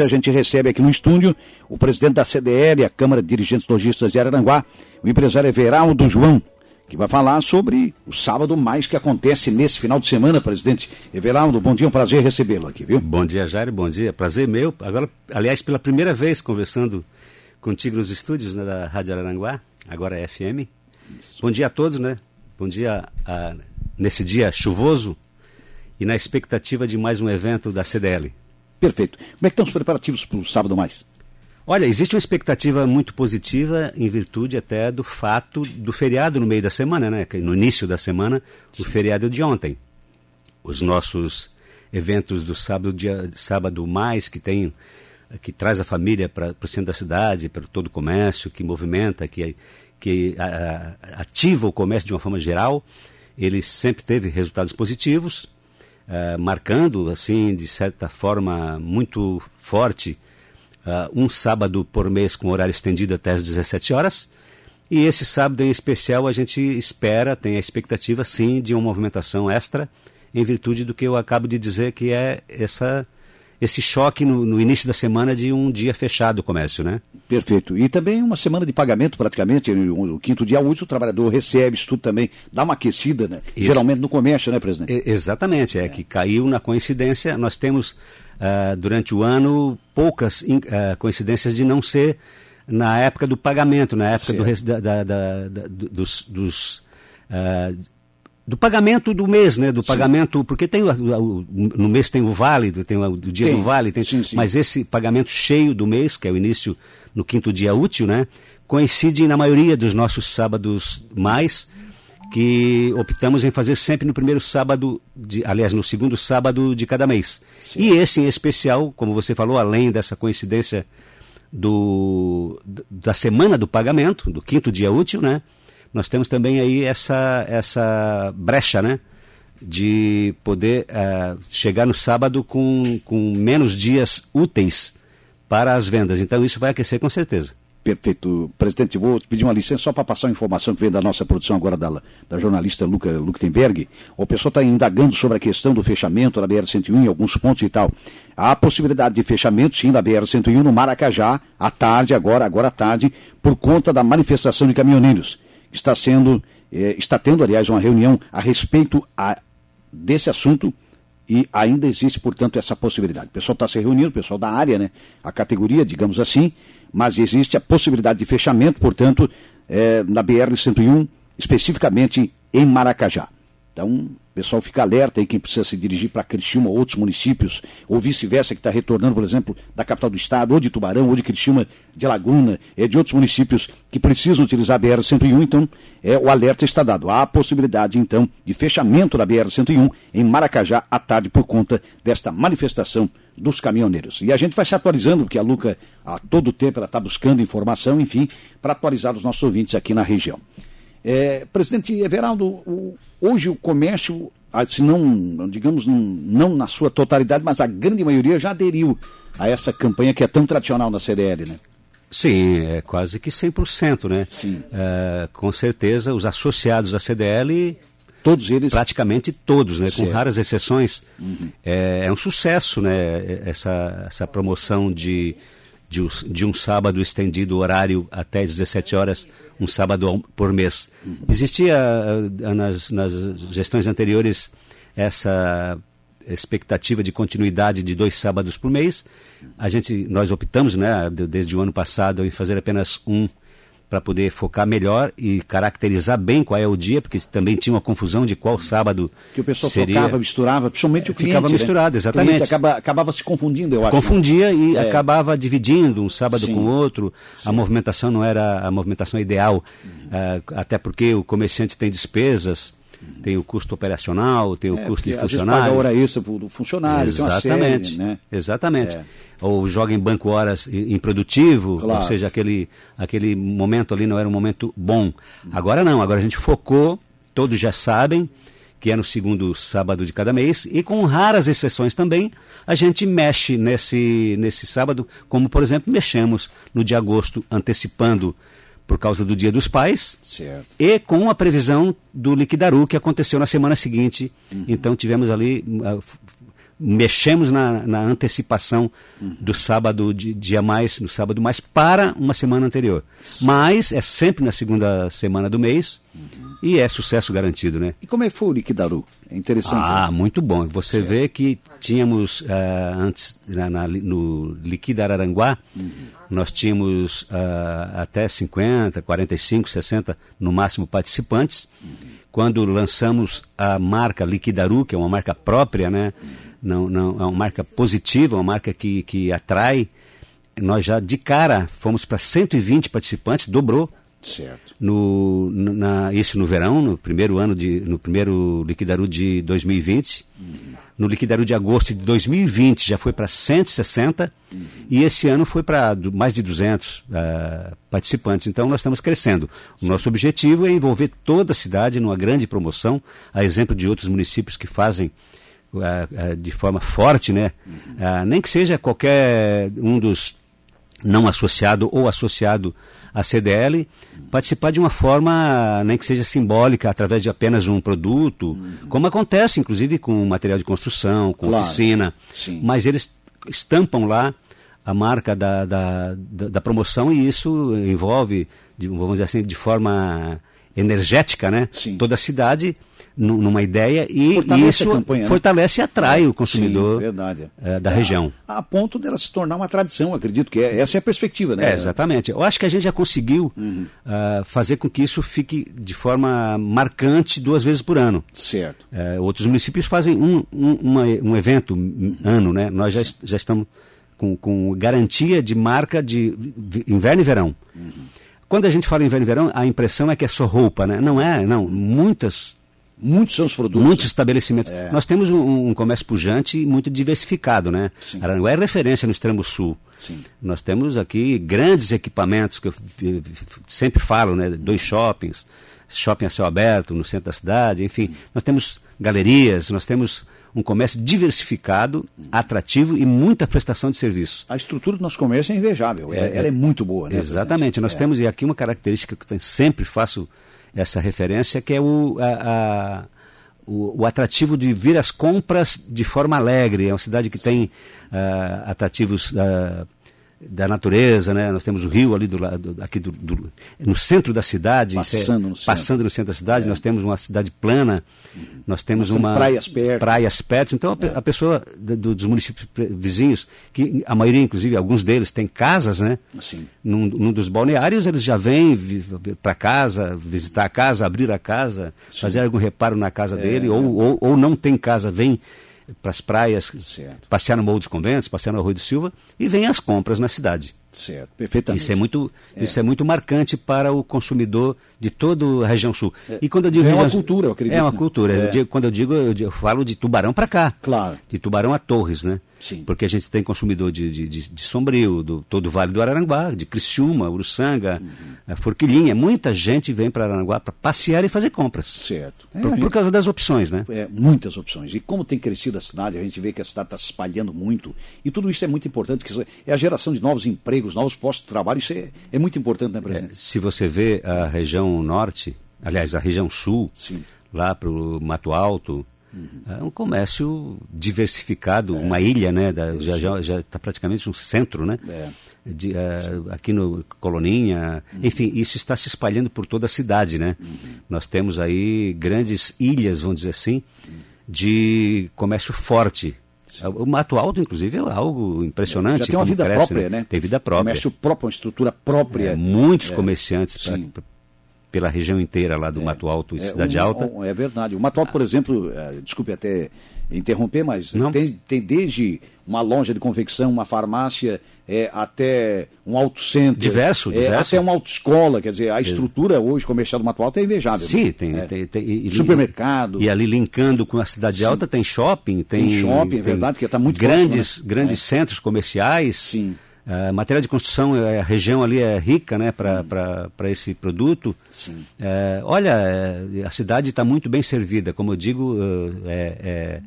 A gente recebe aqui no estúdio o presidente da CDL, a Câmara de Dirigentes Logistas de Araranguá, o empresário Everaldo João, que vai falar sobre o sábado mais que acontece nesse final de semana, presidente Everaldo. Bom dia, um prazer recebê-lo aqui, viu? Bom dia, Jair, bom dia. Prazer meu. Agora, aliás, pela primeira vez conversando contigo nos estúdios né, da Rádio Araranguá, agora é FM. Isso. Bom dia a todos, né? Bom dia a, nesse dia chuvoso e na expectativa de mais um evento da CDL. Perfeito. Como é que estão os preparativos para o sábado mais? Olha, existe uma expectativa muito positiva em virtude até do fato do feriado no meio da semana, né? No início da semana, Sim. o feriado de ontem. Os nossos eventos do sábado, dia, sábado mais, que tem que traz a família para o centro da cidade, para todo o comércio, que movimenta, que, que a, ativa o comércio de uma forma geral, ele sempre teve resultados positivos. Eh, marcando, assim, de certa forma muito forte, uh, um sábado por mês com horário estendido até às 17 horas. E esse sábado em especial a gente espera, tem a expectativa sim de uma movimentação extra, em virtude do que eu acabo de dizer que é essa esse choque no, no, início da semana de um dia fechado o comércio, né? Perfeito. E também uma semana de pagamento, praticamente, o, quinto dia útil, o trabalhador recebe isso tudo também, dá uma aquecida, né? Isso. Geralmente no comércio, né, presidente? Exatamente, é, é, que caiu na coincidência. Nós temos, uh, durante o ano, poucas uh, coincidências de não ser na época do pagamento, na época do, da, da, da, dos, dos uh, do pagamento do mês, né? Do sim. pagamento, porque tem no mês tem o vale, tem o dia tem. do vale, tem, sim, sim. mas esse pagamento cheio do mês, que é o início no quinto dia útil, né? Coincide na maioria dos nossos sábados mais, que optamos em fazer sempre no primeiro sábado, de, aliás, no segundo sábado de cada mês. E esse em especial, como você falou, além dessa coincidência do, da semana do pagamento, do quinto dia útil, né? Nós temos também aí essa, essa brecha, né? De poder uh, chegar no sábado com, com menos dias úteis para as vendas. Então isso vai aquecer com certeza. Perfeito. Presidente, vou pedir uma licença só para passar uma informação que vem da nossa produção agora da, da jornalista Luca Luktenberg. O pessoal está indagando sobre a questão do fechamento da BR-101 em alguns pontos e tal. Há possibilidade de fechamento, sim, da BR-101 no Maracajá, à tarde, agora, agora à tarde, por conta da manifestação de caminhoneiros está sendo, eh, está tendo, aliás, uma reunião a respeito a, desse assunto e ainda existe, portanto, essa possibilidade. O pessoal está se reunindo, o pessoal da área, né, a categoria, digamos assim, mas existe a possibilidade de fechamento, portanto, eh, na BR-101, especificamente em Maracajá. Então, pessoal fica alerta aí quem precisa se dirigir para Criciúma ou outros municípios, ou vice-versa, que está retornando, por exemplo, da capital do estado, ou de Tubarão, ou de Criciúma, de Laguna, é de outros municípios que precisam utilizar a BR-101, então é, o alerta está dado. Há a possibilidade, então, de fechamento da BR-101 em Maracajá à tarde por conta desta manifestação dos caminhoneiros. E a gente vai se atualizando, porque a Luca, a todo tempo, ela está buscando informação, enfim, para atualizar os nossos ouvintes aqui na região. É, presidente Everaldo, hoje o comércio, ah, se não, digamos, não, na sua totalidade, mas a grande maioria já aderiu a essa campanha que é tão tradicional na CDL, né? Sim, é quase que 100%, né? Sim. É, com certeza, os associados à CDL Todos eles? Praticamente todos, né? com raras exceções. Uhum. É, é, um sucesso né? essa, essa promoção de de, de um sábado estendido horário até 17 horas, um sábado por mês. Existia eh, nas, nas gestões anteriores essa expectativa de continuidade de dois sábados por mês. A gente, nós optamos, né, desde o ano passado, em fazer apenas um para poder focar melhor e caracterizar bem qual é o dia, porque também tinha uma confusão de qual sábado que o pessoal seria... tocava, misturava, principalmente o cliente. Ficava né? misturado, exatamente. acaba, acabava se confundindo, eu acho. Confundia e é. acabava dividindo um sábado Sim. com o outro. Sim. A movimentação não era a movimentação ideal, uh, até porque o comerciante tem despesas tem o custo operacional, tem o é, custo de funcionário. paga hora isso para o funcionário, Exatamente. Série, né? Exatamente. É. Ou joga em banco horas improdutivo, claro. ou seja, aquele, aquele momento ali não era um momento bom. Agora não, agora a gente focou, todos já sabem, que é no segundo sábado de cada mês, e com raras exceções também, a gente mexe nesse, nesse sábado, como por exemplo mexemos no de agosto, antecipando por causa do Dia dos Pais certo. e com a previsão do liquidaru que aconteceu na semana seguinte. Uhum. Então tivemos ali uh, mexemos na, na antecipação uhum. do sábado de dia mais, no sábado mais para uma semana anterior. Sim. Mas é sempre na segunda semana do mês uhum. e é sucesso garantido, né? E como é que foi o Liquidaru? É interessante. Ah, né? muito bom. Você certo. vê que tínhamos uh, antes na, na, no Liquida Araranguá, uhum. nós tínhamos uh, até 50, 45, 60 no máximo participantes. Uhum. Quando lançamos a marca Liquidaru, que é uma marca própria, né? Não, não, é uma marca positiva, uma marca que, que atrai. Nós já de cara fomos para 120 participantes, dobrou. Certo. No, na, isso no verão, no primeiro ano de, no primeiro Liquidaru de 2020. Uhum. No Liquidaru de agosto de 2020 já foi para 160 uhum. e esse ano foi para mais de 200 uh, ah, participantes. Então nós estamos crescendo. O nosso objetivo é envolver toda a cidade numa grande promoção, a exemplo de outros municípios que fazem de forma forte, né? Uhum. nem que seja qualquer um dos não associado ou associado à CDL, participar de uma forma, nem que seja simbólica, através de apenas um produto, uhum. como acontece, inclusive, com material de construção, com claro. oficina. Sim. Mas eles estampam lá a marca da, da, da, da promoção e isso envolve, de, vamos dizer assim, de forma energética, né? Sim. Toda a cidade numa ideia e, fortalece isso campanha, né? fortalece né? e atrai o consumidor Sim, é, da é, região. A, a, ponto dela se tornar uma tradição, acredito que é, essa é a perspectiva, né? É, exatamente. Eu acho que a gente já conseguiu uhum. uh, fazer com que isso fique de forma marcante duas vezes por ano. Certo. Uh, outros municípios fazem um, um, uma, um evento uhum. ano, né? Nós já, já estamos com, com garantia de marca de inverno e verão. Uhum. Quando a gente fala inverno e verão, a impressão é que é só roupa, né? Não é, não. Muitas Muitos são os produtos. Muitos estabelecimentos. É. Nós temos um, um, comércio pujante e muito diversificado, né? Sim. Aranguá é referência no extremo sul. Sim. Nós temos aqui grandes equipamentos, que eu sempre falo, né? Dois shoppings, shopping a céu aberto no centro da cidade, enfim. Nós temos galerias, nós temos um comércio diversificado, atrativo e muita prestação de serviço. A estrutura do nosso comércio é invejável, é, ela é muito boa. Né, exatamente, nós é. temos e aqui uma característica que eu sempre faço essa referência, que é o, a, a, o, o, atrativo de vir às compras de forma alegre. É uma cidade que tem uh, atrativos uh, da natureza, né? Nós temos o rio ali do lado, aqui do, do, no centro da cidade, passando, no, passando no centro da cidade. É. Nós temos uma cidade plana, uhum. nós temos nós uma praias perto. praias perto. Então a, é. a pessoa do, dos municípios vizinhos, que a maioria, inclusive, alguns deles têm casas, né? Num, num dos balneários eles já vêm para casa, visitar a casa, abrir a casa, Sim. fazer algum reparo na casa é, dele, ou, ou, ou não tem casa, vem para as praias, certo. passear no Morro dos Conventos, passear no Arroio do Silva e vem as compras na cidade. Certo, perfeitamente. Isso é muito, é. Isso é muito marcante para o consumidor de toda a região sul. É. E quando eu digo é região, uma cultura, eu acredito. É uma cultura. É. Eu digo, quando eu digo, eu, digo, eu falo de Tubarão para cá. Claro. De Tubarão a Torres, né? Sim. Porque a gente tem consumidor de, de, de, de Sombrio, do todo o Vale do Araranguá, de Criciúma, Uruçanga, uhum. Forquilhinha. Muita gente vem para Araranguá para passear e fazer compras. Certo. É, por, gente, por, causa das opções, né? É, muitas opções. E como tem crescido a cidade, a gente vê que a cidade está se espalhando muito. E tudo isso é muito importante, que é a geração de novos empregos, novos postos de trabalho. Isso é, é muito importante, né, presidente? É, se você vê a região norte, aliás, a região sul, Sim. lá para o Mato Alto, Uhum. É um comércio diversificado, é. uma ilha, né? Da, já está praticamente um centro, né? É. De, uh, aqui no Coloninha, uhum. enfim, isso está se espalhando por toda a cidade, né? Uhum. Nós temos aí grandes ilhas, vamos dizer assim, uhum. de comércio forte. O Mato Alto, inclusive, é algo impressionante. Já tem uma vida cresce, própria, né? né? Tem vida própria. Comércio próprio, uma estrutura própria. É, muitos comerciantes pela região inteira lá do é, Mato Alto e é, Cidade um, Alta. Um, é verdade. O Mato Alto, por exemplo, é, desculpe até interromper, mas tem, tem, desde uma loja de confecção, uma farmácia, é, até um auto center. Diverso, é, diverso. Até uma autoescola, quer dizer, a estrutura hoje comercial do Mato Alto é invejável. Sim, né? tem, é. tem, tem e, Supermercado. E, ali linkando com a Cidade Sim. Alta tem shopping, tem. Tem shopping, é verdade, que está muito Grandes, próximo, né? grandes é. centros comerciais. Sim. Uh, material de construção, é, a região ali é rica né, para hum. esse produto. Sim. Uh, olha, a cidade está muito bem servida. Como eu digo, é, é,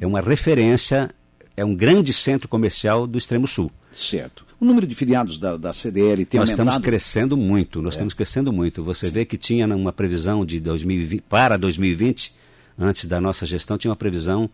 é, uma referência, é um grande centro comercial do extremo sul. Certo. O número de filiados da, da CDL tem nós aumentado? Nós estamos crescendo muito, nós é. estamos crescendo muito. Você Sim. vê que tinha uma previsão de 2020, para 2020, antes da nossa gestão, tinha uma previsão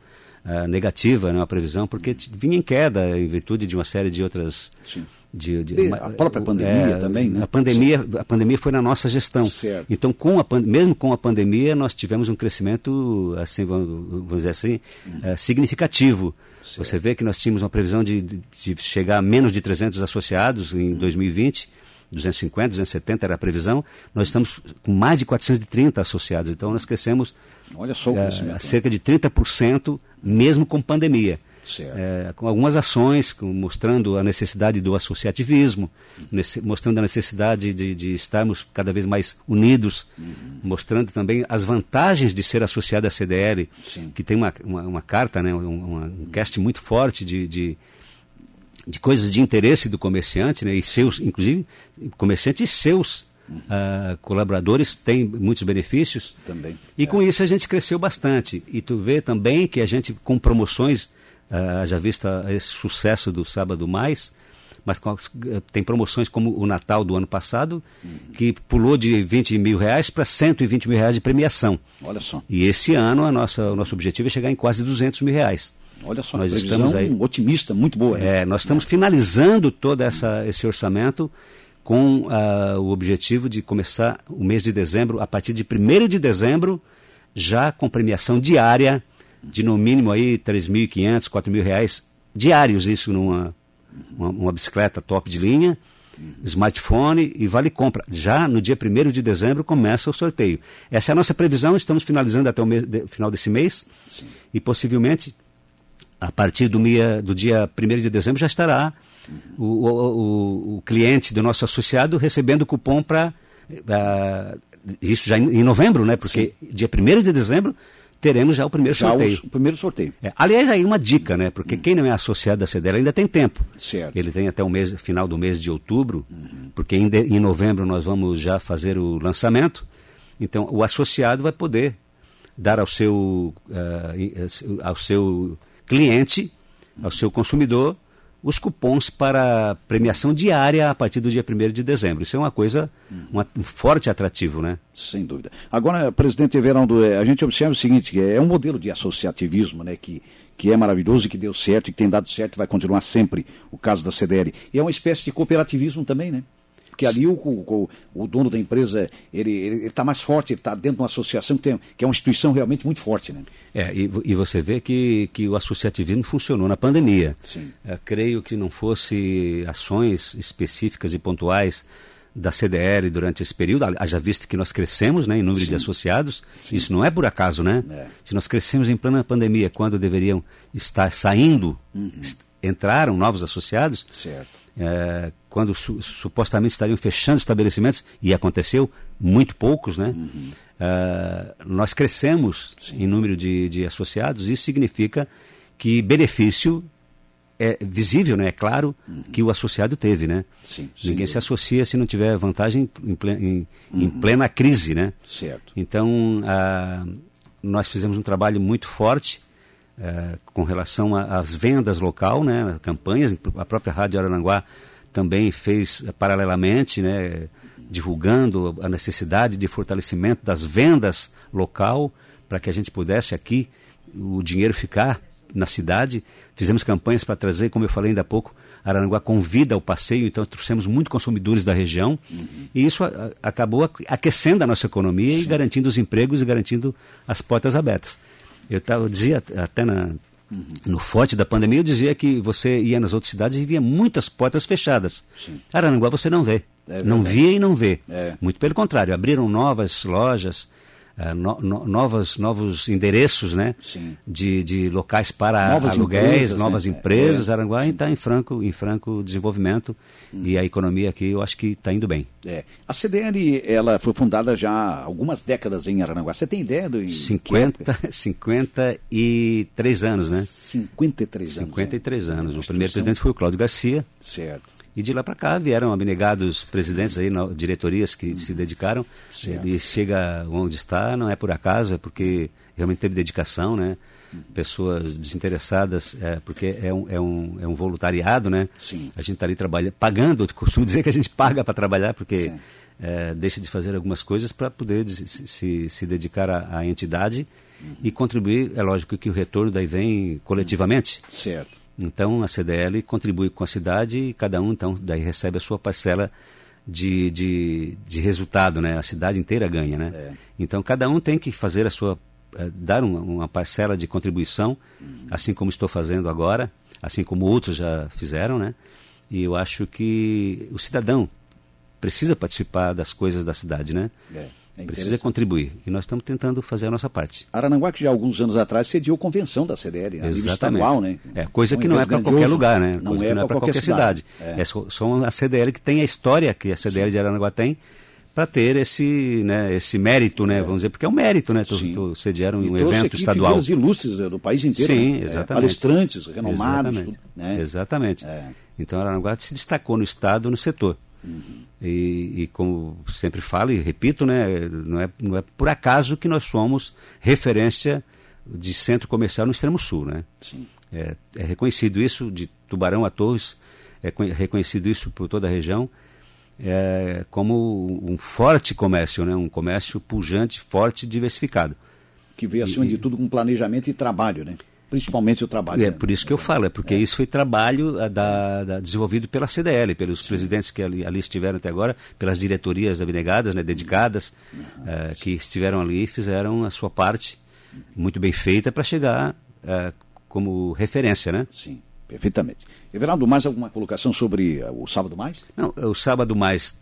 uh, negativa, né, uma previsão, porque vinha em queda em virtude de uma série de outras. Sim. De, de, a própria pandemia é, também, né? A pandemia, a pandemia foi na nossa gestão. Certo. Então, com a, mesmo com a pandemia, nós tivemos um crescimento, assim, vamos, vamos dizer assim, hum. é, significativo. Certo. Você vê que nós tínhamos uma previsão de, de, chegar a menos de 300 associados em hum. 2020 250, 270 era a previsão, nós estamos com mais de 430 associados. Então nós crescemos Olha só o é, cerca de 30%, mesmo com pandemia. É, com algumas ações com, mostrando a necessidade do associativismo, nesse, mostrando a necessidade de, de, estarmos cada vez mais unidos, uhum. mostrando também as vantagens de ser associado à CDL, Sim. que tem uma, uma, uma carta, né, um, um cast muito forte de, de de coisas de interesse do comerciante, né, e seus, inclusive, comerciante e seus uh, colaboradores têm muitos benefícios. Também. E é. com isso a gente cresceu bastante. E tu vê também que a gente, com promoções, uh, já vista esse sucesso do Sábado Mais, mas com, tem promoções como o Natal do ano passado, uhum. que pulou de 20 mil reais para 120 mil reais de premiação. Olha só. E esse ano a nossa, o nosso objetivo é chegar em quase 200 mil reais. Olha só, nós estamos aí, otimista, muito boa. Né? É, nós estamos finalizando todo essa, esse orçamento com uh, o objetivo de começar o mês de dezembro, a partir de 1 de dezembro, já com premiação diária de no mínimo aí R$ 3.500, 4.000 reais diários, isso numa uma, uma, bicicleta top de linha, smartphone e vale compra. Já no dia 1 de dezembro começa o sorteio. Essa é a nossa previsão, estamos finalizando até o mês, de, final desse mês Sim. e possivelmente a partir do, dia, do dia 1 de dezembro já estará o, o, o, cliente do nosso associado recebendo cupom para. Ah, isso já em, em, novembro, né? Porque Sim. dia 1 de dezembro teremos já o primeiro já sorteio. o primeiro sorteio. É, aliás, aí uma dica, né? Porque hum. quem não é associado da CDL ainda tem tempo. Certo. Ele tem até o mês, final do mês de outubro, uhum. porque em, de, em novembro nós vamos já fazer o lançamento. Então, o associado vai poder dar ao seu, uh, ao seu cliente, ao seu consumidor, os cupons para premiação diária a partir do dia 1 de dezembro. Isso é uma coisa, uma, um forte atrativo, né? Sem dúvida. Agora, presidente Everaldo, é, a gente observa o seguinte, que é um modelo de associativismo, né, que, que é maravilhoso e que deu certo e que tem dado certo e vai continuar sempre o caso da CDL. E é uma espécie de cooperativismo também, né? Porque ali o, o, o dono da empresa, ele está mais forte, ele está dentro de uma associação que, tem, que é uma instituição realmente muito forte. Né? É, e, e você vê que, que o associativismo funcionou na pandemia. Sim. É, creio que não fosse ações específicas e pontuais da CDL durante esse período, haja visto que nós crescemos né, em número Sim. de associados, Sim. isso não é por acaso, né? É. Se nós crescemos em plena pandemia, quando deveriam estar saindo, uhum. Entraram novos associados, é, quando su supostamente estariam fechando estabelecimentos, e aconteceu, muito poucos, né? Uhum. É, nós crescemos Sim. em número de, de associados, isso significa que benefício é visível, né? É claro uhum. que o associado teve, né? Sim, Ninguém se associa se não tiver vantagem em, plena, em, uhum. em plena crise, né? Certo. Então, ah, nós fizemos um trabalho muito forte é, com relação às vendas local, né, campanhas, a própria Rádio Arananguá também fez paralelamente, né, divulgando a necessidade de fortalecimento das vendas local, para que a gente pudesse aqui o dinheiro ficar na cidade. Fizemos campanhas para trazer, como eu falei ainda há pouco, Araranguá convida ao passeio, então trouxemos muitos consumidores da região uhum. e isso a, acabou aquecendo a nossa economia Sim. e garantindo os empregos e garantindo as portas abertas. Eu, tava, eu dizia até na, uhum. no forte da pandemia, eu dizia que você ia nas outras cidades e via muitas portas fechadas. Sim. Arananguá você não vê. É não via e não vê. É. Muito pelo contrário, abriram novas lojas, no, no, novos, novos endereços né? De, de locais para novas aluguéis, empresas, novas né? empresas. É. Aranguá está em franco, em franco desenvolvimento hum. e a economia aqui eu acho que está indo bem. É. A CDL ela foi fundada já há algumas décadas em Aranguá. Você tem ideia do 50, 53 anos, né? 53 anos. 53 anos. O primeiro presidente foi o Cláudio Garcia. Certo. E de lá para cá vieram abnegados presidentes aí, diretorias que se dedicaram. Certo. E chega onde está, não é por acaso, é porque realmente teve dedicação, né? Pessoas desinteressadas, é, porque é um, é, um, é um voluntariado, né? Sim. A gente está ali trabalhando, pagando, costumo dizer que a gente paga para trabalhar, porque é, deixa de fazer algumas coisas para poder se, se, se dedicar à, à entidade uhum. e contribuir, é lógico que o retorno daí vem coletivamente. Certo. Então a CDL contribui com a cidade e cada um então daí recebe a sua parcela de, de, de resultado, né? A cidade inteira ganha, né? É. Então cada um tem que fazer a sua eh, dar uma, uma, parcela de contribuição, uhum. assim como estou fazendo agora, assim como outros já fizeram, né? E eu acho que o cidadão precisa participar das coisas da cidade, né? É. É precisa contribuir. E nós estamos tentando fazer a nossa parte. Arananguá, que já alguns anos atrás sediou convenção da CDL, a nível estadual, né? É, coisa que não é para qualquer lugar, né? Não coisa é, que não é para qualquer, qualquer cidade. cidade. É. é só, só, a CDL que tem a história que a CDL Sim. de Arananguá tem para ter esse, né, esse mérito, né, é. vamos dizer, porque é um mérito, né, tu, tu sediaram um evento aqui estadual. figuras ilustres né, do país inteiro. Sim, né? exatamente. É, palestrantes, renomados. Exatamente. Tudo, né? exatamente. É. Então Aranaguá se destacou no estado, no setor. Uhum. E, e, como sempre falo e repito, né, não, é, não é por acaso que nós somos referência de centro comercial no extremo sul. Né? Sim. É, é reconhecido isso de Tubarão a Torres, é reconhecido isso por toda a região é, como um forte comércio, né? um comércio pujante, forte, diversificado. Que veio acima e, de tudo com planejamento e trabalho, né? Principalmente o trabalho. É por isso que eu falo, é porque é. isso foi trabalho eh, da, da, desenvolvido pela CDL, pelos Sim. presidentes que ali, ali, estiveram até agora, pelas diretorias abnegadas, né, dedicadas, uh, que estiveram ali e fizeram a sua parte muito bem feita para chegar uh, como referência, né? Sim, perfeitamente. Everaldo, mais alguma colocação sobre uh, o Sábado Mais? Não, o Sábado Mais,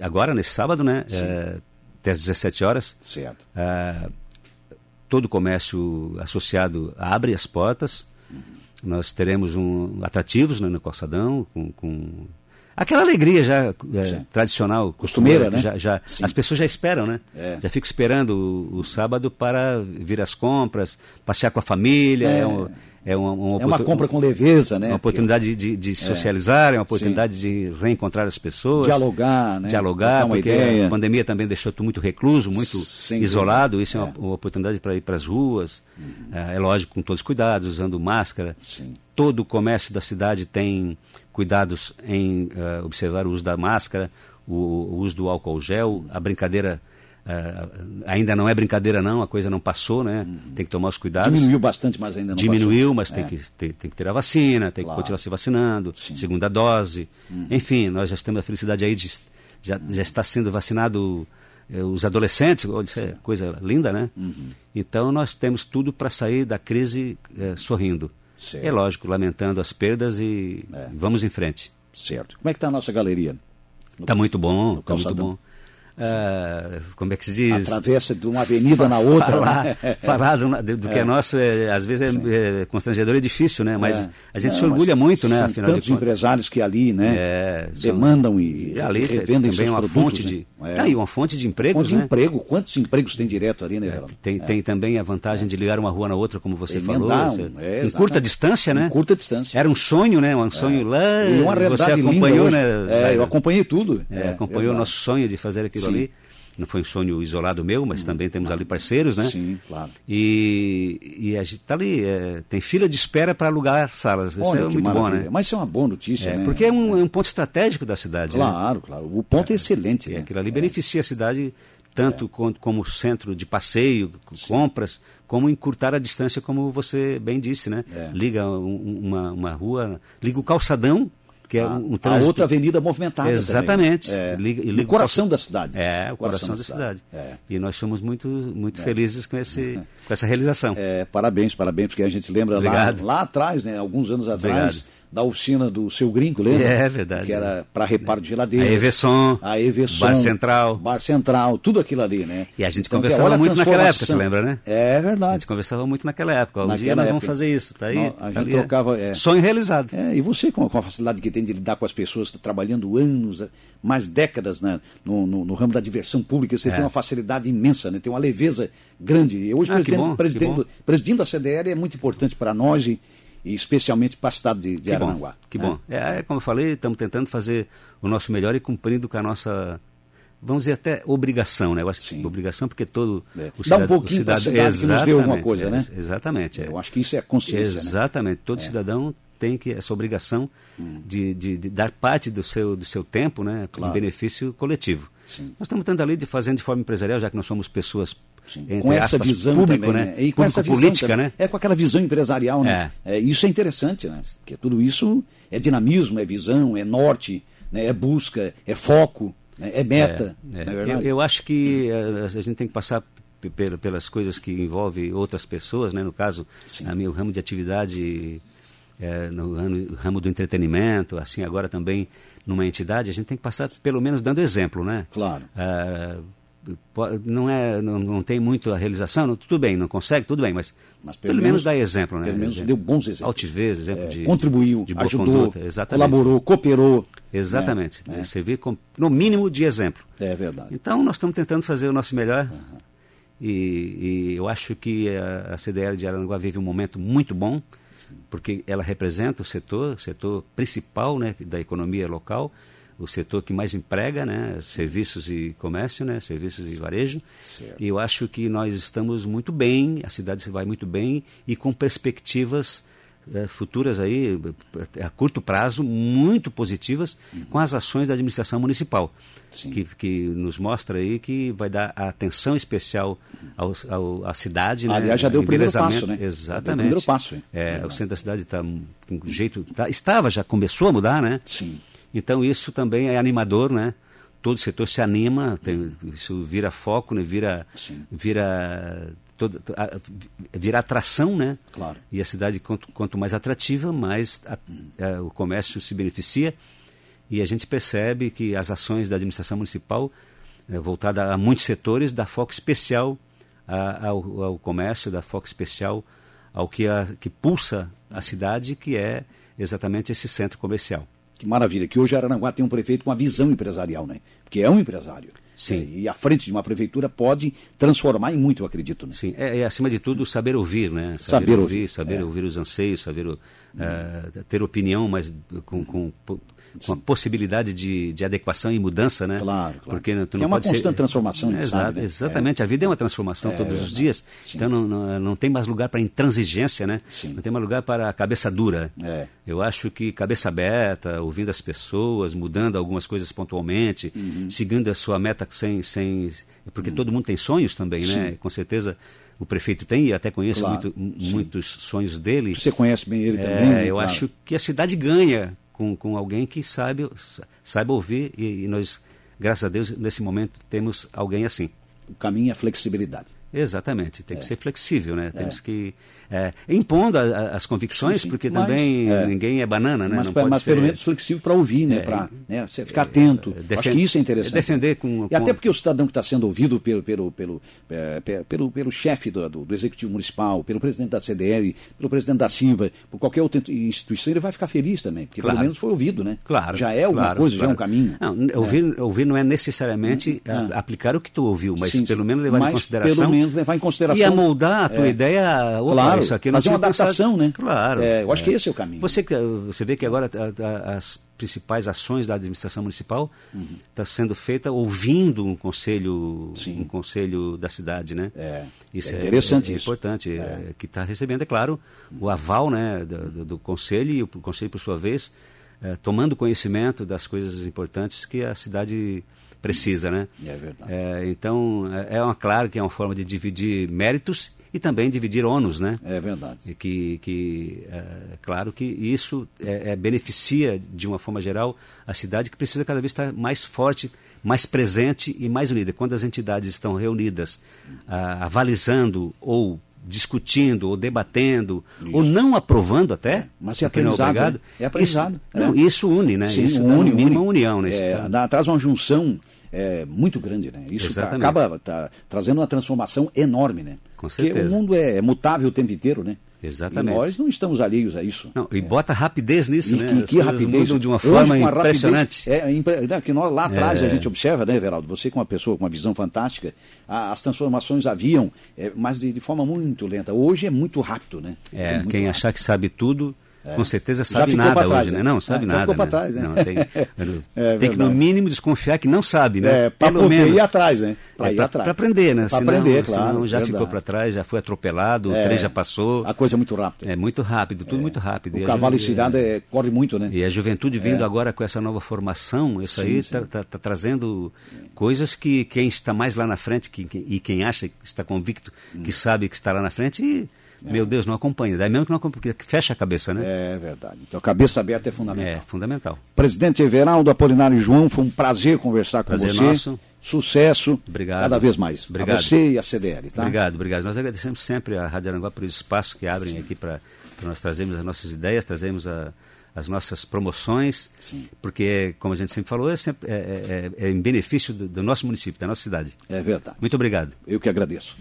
agora nesse sábado, né? até às 17 horas. Certo todo o comércio associado abre as portas. Nós teremos um, atrativos né, no calçadão, com, com aquela alegria já é, tradicional, costumeira, né? Já, já as pessoas já esperam, né? É. Já ficam esperando o, o, sábado para vir às compras, passear com a família. É, é um, é uma, uma, é uma compra com leveza, né? Uma oportunidade de, de é. socializar, é uma oportunidade Sim. de reencontrar as pessoas. Dialogar, né? Dialogar, porque ideia. a pandemia também deixou tu muito recluso, muito Sem isolado. Isso é, é uma, uma, oportunidade para ir para as ruas. Uhum. É, é, lógico, com todos os cuidados, usando máscara. Sim. Todo o comércio da cidade tem cuidados em uh, observar o uso da máscara, o, o uso do álcool gel, a brincadeira Uh, ainda não é brincadeira não, a coisa não passou, né? Uhum. Tem que tomar os cuidados. Diminuiu bastante, mas ainda não Diminuiu, passou. mas é. tem, que ter, tem que ter a vacina, tem claro. que continuar se vacinando, Sim. segunda dose. Uhum. Enfim, nós já temos a felicidade aí de já, uhum. já está sendo vacinado eh, os adolescentes, isso é coisa linda, né? Uhum. Então nós temos tudo para sair da crise eh, sorrindo. Certo. É lógico, lamentando as perdas e é. vamos em frente. Certo. Como é que está a nossa galeria? Está muito bom, está muito bom. Uh, como é que se diz? Atravessa de uma avenida na outra. Falar, né? falar do, do, que é, é nosso, é, às vezes é, é, constrangedor e difícil, né? Mas é. a gente se orgulha muito, né? Afinal tantos empresários que ali, né? É, demandam e, e ali revendem também uma produtos, fonte de, né? ah, e uma fonte de emprego, fonte né? de emprego. Quantos empregos tem direto ali, né? tem, tem também a vantagem de ligar uma rua na outra, como você falou. Um, em curta distância, né? Em curta distância. Era um sonho, né? Um sonho lá. E uma realidade você acompanhou, né? É, eu acompanhei tudo. acompanhou o nosso sonho de fazer aquilo ali. Não foi um sonho isolado meu, mas hum, também temos ali parceiros, né? Sim, claro. E, e a gente está ali, é, tem fila de espera para alugar salas. Isso Olha, é muito maravilha. bom, né? Mas isso é uma boa notícia, é, né? Porque é um, é um, ponto estratégico da cidade. Né? Claro, né? claro. O ponto é, é excelente. É, né? Aquilo ali beneficia a cidade tanto como, como centro de passeio, Sim. compras, como encurtar a distância, como você bem disse, né? Liga um, uma, uma rua, liga o calçadão que é um, trânsito... A outra avenida movimentada Exatamente. É, liga, liga o coração da cidade. É, o coração, coração da, cidade. cidade. É. E nós somos muito, muito é. felizes com, esse, com essa realização. É, parabéns, parabéns, porque a gente lembra lá, lá atrás, né, alguns anos atrás... Obrigado da oficina do seu gringo, lembra? É verdade. Que era para reparo de geladeiras. A Everson. A Everson. Bar Central. Bar Central, tudo aquilo ali, né? E a gente então, conversava muito naquela época, você lembra, né? É verdade. A gente conversava muito naquela época. Um naquela dia nós época. vamos fazer isso, tá aí. Não, a gente ali, trocava. É. Sonho realizado. É, e você, com, com, a facilidade que tem de lidar com as pessoas, tá trabalhando anos, mais décadas né, no, no, no ramo da diversão pública, você é. tem uma facilidade imensa, né? Tem uma leveza grande. Hoje, ah, presidente, presidente, presidente da CDL é muito importante para nós e e especialmente para a cidade de, de que Aranguá. Bom, que bom. É, é, como eu falei, estamos tentando fazer o nosso melhor e cumprindo com a nossa vamos dizer até obrigação, né? Eu acho que Sim. obrigação porque todo é. o cidadão, Dá um pouquinho cidade que nos deu alguma coisa, é, né? Exatamente. É. Eu acho que isso é consciência, né? Exatamente. Né? Todo cidadão tem que essa obrigação hum. de, de, de, dar parte do seu do seu tempo, né, claro. em benefício coletivo. Sim. Nós estamos tentando ali de fazendo de forma empresarial, já que nós somos pessoas com essa aspas, visão público, também, né? E com essa política, também. né? É com aquela visão empresarial, né? É. é. isso é interessante, né? Porque tudo isso é dinamismo, é visão, é norte, né? é busca, é foco, né? é meta. É, é. Eu, eu, acho que a, a gente tem que passar pelas coisas que envolvem outras pessoas, né? No caso, a meu ramo de atividade é, no ramo, ramo do entretenimento, assim agora também numa entidade, a gente tem que passar pelo menos dando exemplo, né? Claro. É, não é não, não tem muito a realização não, tudo bem não consegue tudo bem mas, mas pelo, pelo menos, dá exemplo né pelo menos deu bons exemplos altivez exemplo é, de contribuiu de boa ajudou conduta, exatamente. colaborou cooperou exatamente né? servir com, no mínimo de exemplo é verdade então nós estamos tentando fazer o nosso melhor uhum. e, e, eu acho que a, a CDL de Aranaguá vive um momento muito bom. Porque ela representa o setor o setor principal né da economia local o setor que mais emprega, né, serviços e comércio, né, serviços e varejo. Certo. E eu acho que nós estamos muito bem, a cidade vai muito bem e com perspectivas é, futuras aí a curto prazo muito positivas uhum. com as ações da administração municipal que, que nos mostra aí que vai dar atenção especial ao, ao, à cidade né? aliás já deu o primeiro passo né exatamente o primeiro passo é, é o centro da cidade está com jeito tá, estava já começou a mudar né sim então isso também é animador, né? Todo setor se anima, tem, isso vira foco, né? vira, vira, todo, a, vira atração, né? Claro. E a cidade, quanto, quanto mais atrativa, mais a, a, o comércio se beneficia. E a gente percebe que as ações da administração municipal, é, voltada a muitos setores, dá foco especial ao, ao, comércio, dá foco especial ao que, a, que pulsa a cidade, que é exatamente esse centro comercial. Que maravilha, que hoje Araranguá tem um prefeito com uma visão empresarial, né? Porque é um empresário. Sim. É, e à frente de uma prefeitura pode transformar em muito, eu acredito. Né? Sim, é, é acima de tudo saber ouvir, né? Saber, saber ouvir, ouvir, saber é. ouvir os anseios, saber uh, ter opinião, mas com, com com a possibilidade de, de adequação e mudança, né? Claro, claro. Porque tu não é uma constante ser... transformação, é, sabe, né? Exatamente, é. a vida é uma transformação é, todos os dias. Sim. Então não, não, não, tem mais lugar para intransigência, né? Sim. Não tem mais lugar para cabeça dura. É. Eu acho que cabeça aberta, ouvindo as pessoas, mudando algumas coisas pontualmente, uhum. seguindo a sua meta sem... sem porque uhum. todo mundo tem sonhos também, né? Com certeza o prefeito tem, e até conheço claro, muito, muitos sonhos dele. Você conhece bem ele é, também? Né? Eu claro. acho que a cidade ganha com, com alguém que sabe, saiba ouvir e, e nós, graças a Deus, nesse momento temos alguém assim. O caminho é flexibilidade. Exatamente, tem é. que ser flexível, né? É. Temos que é, impondo a, a, as convicções, sim, sim. porque mas, também é. ninguém é banana, né? Mas, Não mas pelo menos flexível para ouvir, né? É, para né? ficar atento. Defend... Acho que isso é interessante. Defender com, E até porque o cidadão que está sendo ouvido pelo pelo pelo pelo, pelo, pelo chefe do, do, do, executivo municipal, pelo presidente da CDL, pelo presidente da Silva, por qualquer outra instituição, ele vai ficar feliz também, porque claro. pelo menos foi ouvido, né? Claro. Já é alguma claro, coisa, claro. já é um caminho. Não, ouvir, ouvir não é necessariamente hum, aplicar o que tu ouviu, mas sim, pelo menos levar em consideração. Menos levar em consideração. E moldar a tua é. ideia. Opa, claro, isso aqui fazer uma adaptação, pensado. né? Claro. É, eu acho é. que esse é o caminho. Você, você vê que agora a, a, as principais ações da administração municipal está uhum. Tá sendo feita ouvindo um conselho, Sim. um conselho da cidade, né? É, isso é interessante, é, isso. importante, é. que está recebendo, é claro, o aval, né, do, do, do conselho e o conselho por sua vez é, tomando conhecimento das coisas importantes que a cidade precisa, né? É verdade. É, então, é, é uma, claro que é uma forma de dividir méritos e também dividir ônus, né? É verdade. E que, que é, claro que isso é, é, beneficia, de uma forma geral, a cidade que precisa cada vez estar mais forte, mais presente e mais unida. Quando as entidades estão reunidas, ah, avalizando ou discutindo ou debatendo isso. ou não aprovando até, é, mas é aprendizado, não é, né? é aprendizado. Isso, é. Não, isso une, né? Sim, isso une, une. uma união nesse é, dá, traz uma junção é, muito grande, né? Isso Exatamente. acaba tá, trazendo uma transformação enorme, né? Com certeza. Porque o mundo é, é mutável o tempo inteiro, né? Exatamente. E nós não estamos alheios a isso. Não, e é. bota rapidez nisso, e né? Que, que rapidez. de uma forma uma impressionante. Rapidez, é, que nós, lá atrás é. a gente observa, né, Veraldo? Você com uma pessoa com uma visão fantástica, a, as transformações haviam, é, mas de, de, forma muito lenta. Hoje é muito rápido, né? É, muito quem rápido. achar que sabe tudo é. com certeza sabe nada trás, hoje, né? Não, sabe é, nada. Ficou né? trás, né? Não, tem, é tem que, no mínimo, desconfiar que não sabe, né? É, para poder menos. ir atrás, né? Para ir atrás. Para aprender, né? Para aprender, claro. Senão já verdade. ficou para trás, já foi atropelado, o trem já passou. A coisa é muito rápida. É muito rápido, tudo muito rápido. O e cavalo ensinado é, corre muito, né? E a juventude vindo agora com essa nova formação, isso sim, aí está tá, tá trazendo coisas que quem está mais lá na frente que, e quem acha que está convicto hum. que sabe que está lá na frente e é. Meu Deus, não acompanha. Daí mesmo que não acompanha, porque fecha a cabeça, né? É verdade. Então, cabeça aberta é fundamental. É, fundamental. Presidente Everaldo Apolinário João, foi um prazer conversar prazer com você. Nosso. Sucesso. Obrigado. Cada vez mais. Obrigado. A você e a CDL, tá? Obrigado, obrigado. Nós agradecemos sempre a Rádio Aranguá por esse espaço que abrem Sim. aqui para nós trazermos as nossas ideias, trazemos a, as nossas promoções, Sim. porque, como a gente sempre falou, é, sempre, é, é, é em benefício do, do nosso município, da nossa cidade. É verdade. Muito obrigado. Eu que agradeço.